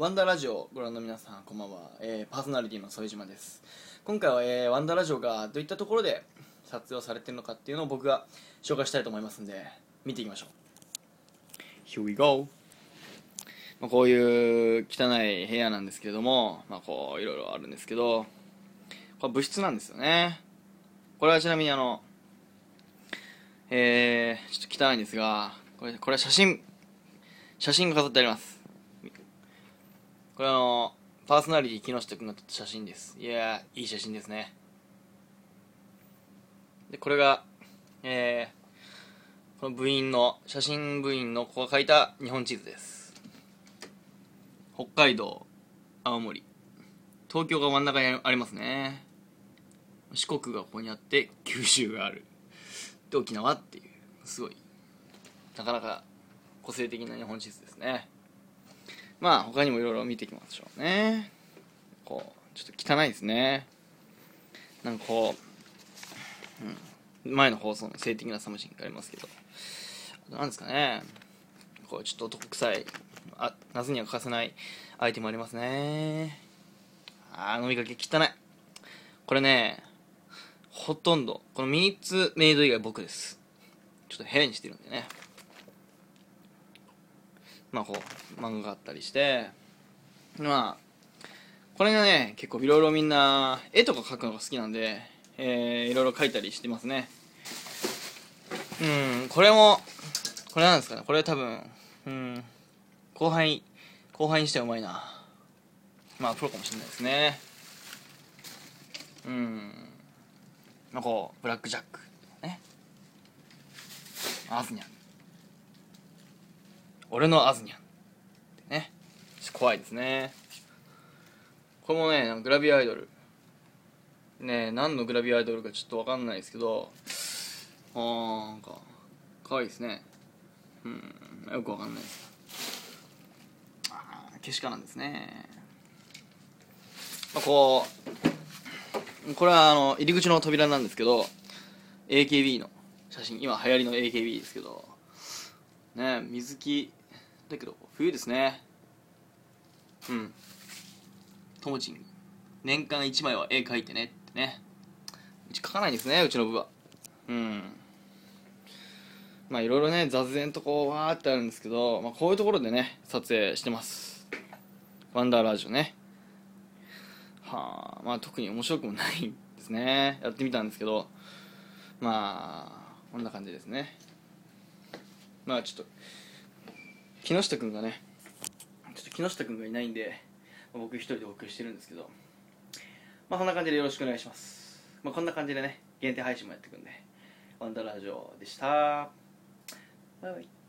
ワンダーラジオご覧の皆さんこんばんは、えーパーソナリティの副島です。今回は、えーワンダーラジオがどういったところで撮影をされてるのかっていうのを僕が紹介したいと思いますんで見ていきましょう。Here we go. まあ、こういう汚い部屋なんですけれども、まあ、こういろいろあるんですけどこれ部室なんですよね。これはちなみにあのえー、ちょっと汚いんですがこれこれは写真。写真が飾ってあります。これあのパーソナリティ木下君が撮った写真です。いやいい写真ですね。でこれがえー、この部員の写真部員の子が描いた日本地図です。北海道青森。東京が真ん中にありますね。四国がここにあって九州がある。で沖縄っていう。すごいなかなか個性的な日本地図ですね。まあ他にもいろいろ見ていきましょうね。こうちょっと汚いですね。なんかこう、うん、前の放送の性的なサムシンがありますけど。なんですかね。こうちょっと男臭い。あ夏には欠かせないアイテムありますね。あー飲みかけ汚い。これねほとんど。このミニッツメイド以外僕です。ちょっと部屋にしてるんでね。まあこう漫画があったりしてまあこれがね結構いろいろみんな絵とか描くのが好きなんでえー、いろいろ描いたりしてますね。うんこれもこれなんですかね。これ多分うん後輩後輩にしてはうまいな。まあプロかもしれないですね。うんまあこうブラックジャックね。アーズニャン。俺のアズニャン。ね。怖いですね。これもねグラビアアイドル。ね何のグラビアアイドルかちょっとわかんないですけど。あーなんか可愛いですね。うんよくわかんないです。あーけしからんですね。まあこうこれはあの入り口の扉なんですけど AKB の写真。今流行りの AKB ですけど。ね水着だけど冬ですね。うん。ともちん年間1枚は絵描いてねってね。うち描かないですねうちの部は。うん。まあいろいろね雑然とこうわーってあるんですけど、まあ、こういうところでね撮影してます。ワンダーラジオね。はあまあ特に面白くもないですね。やってみたんですけどまあこんな感じですね。まあちょっと木下君がねちょっと木下君がいないんで僕一人でお送りしてるんですけどまあこんな感じでよろしくお願いします。まあこんな感じでね限定配信もやっていくんでワンダラジオでした。バイバイ。